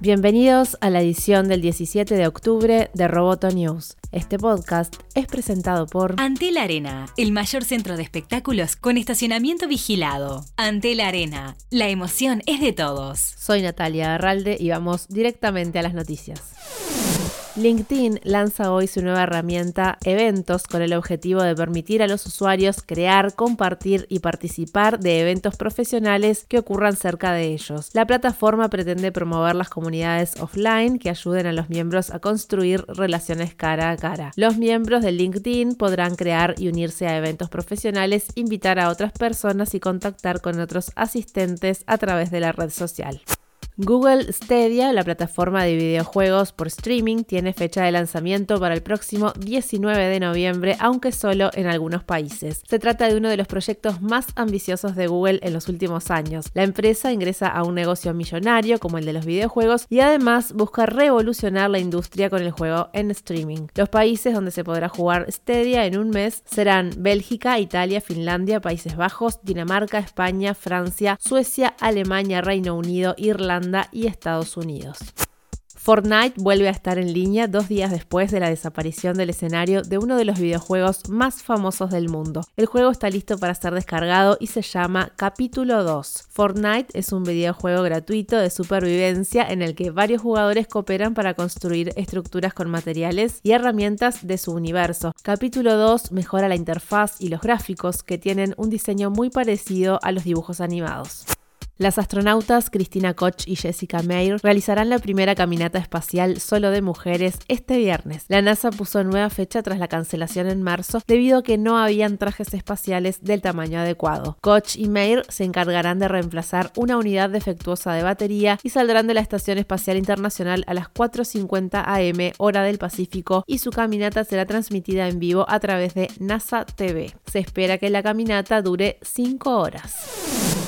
Bienvenidos a la edición del 17 de octubre de Roboto News. Este podcast es presentado por Antel Arena, el mayor centro de espectáculos con estacionamiento vigilado. Antel Arena, la emoción es de todos. Soy Natalia Arralde y vamos directamente a las noticias. LinkedIn lanza hoy su nueva herramienta Eventos con el objetivo de permitir a los usuarios crear, compartir y participar de eventos profesionales que ocurran cerca de ellos. La plataforma pretende promover las comunidades offline que ayuden a los miembros a construir relaciones cara a cara. Los miembros de LinkedIn podrán crear y unirse a eventos profesionales, invitar a otras personas y contactar con otros asistentes a través de la red social. Google Stadia, la plataforma de videojuegos por streaming, tiene fecha de lanzamiento para el próximo 19 de noviembre, aunque solo en algunos países. Se trata de uno de los proyectos más ambiciosos de Google en los últimos años. La empresa ingresa a un negocio millonario como el de los videojuegos y además busca revolucionar la industria con el juego en streaming. Los países donde se podrá jugar Stadia en un mes serán Bélgica, Italia, Finlandia, Países Bajos, Dinamarca, España, Francia, Suecia, Alemania, Reino Unido, Irlanda, y Estados Unidos. Fortnite vuelve a estar en línea dos días después de la desaparición del escenario de uno de los videojuegos más famosos del mundo. El juego está listo para ser descargado y se llama Capítulo 2. Fortnite es un videojuego gratuito de supervivencia en el que varios jugadores cooperan para construir estructuras con materiales y herramientas de su universo. Capítulo 2 mejora la interfaz y los gráficos que tienen un diseño muy parecido a los dibujos animados. Las astronautas Cristina Koch y Jessica Meir realizarán la primera caminata espacial solo de mujeres este viernes. La NASA puso nueva fecha tras la cancelación en marzo debido a que no habían trajes espaciales del tamaño adecuado. Koch y Meir se encargarán de reemplazar una unidad defectuosa de batería y saldrán de la Estación Espacial Internacional a las 4.50 am hora del Pacífico y su caminata será transmitida en vivo a través de NASA TV. Se espera que la caminata dure 5 horas.